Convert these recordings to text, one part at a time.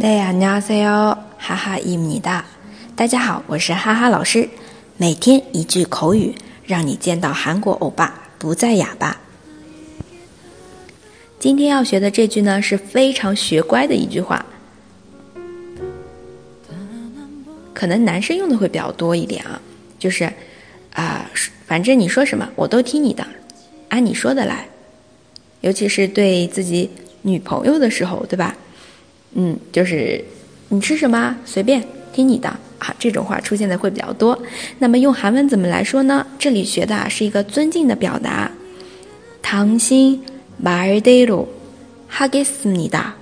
大家好，哈哈伊米哒。大家好，我是哈哈老师。每天一句口语，让你见到韩国欧巴不再哑巴。今天要学的这句呢，是非常学乖的一句话，可能男生用的会比较多一点啊。就是啊，反正你说什么我都听你的，按你说的来。尤其是对自己女朋友的时候，对吧？嗯，就是你吃什么随便听你的啊，这种话出现的会比较多。那么用韩文怎么来说呢？这里学的啊是一个尊敬的表达，당신말대로하겠습니 다。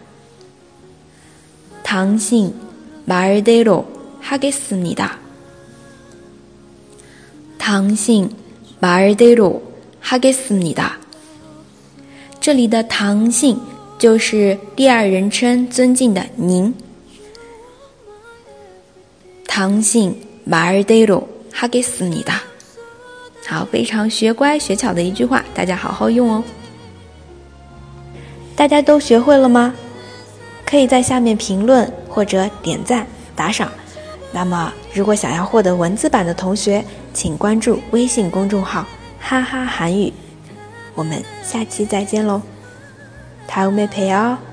당신말대로하겠습니 다。 당신말대로하겠습니 다。 这里的당신 就是第二人称尊敬的您。唐姓马尔德罗哈给斯你的，好，非常学乖学巧的一句话，大家好好用哦。大家都学会了吗？可以在下面评论或者点赞打赏。那么，如果想要获得文字版的同学，请关注微信公众号“哈哈韩语”。我们下期再见喽。 다음에 봬요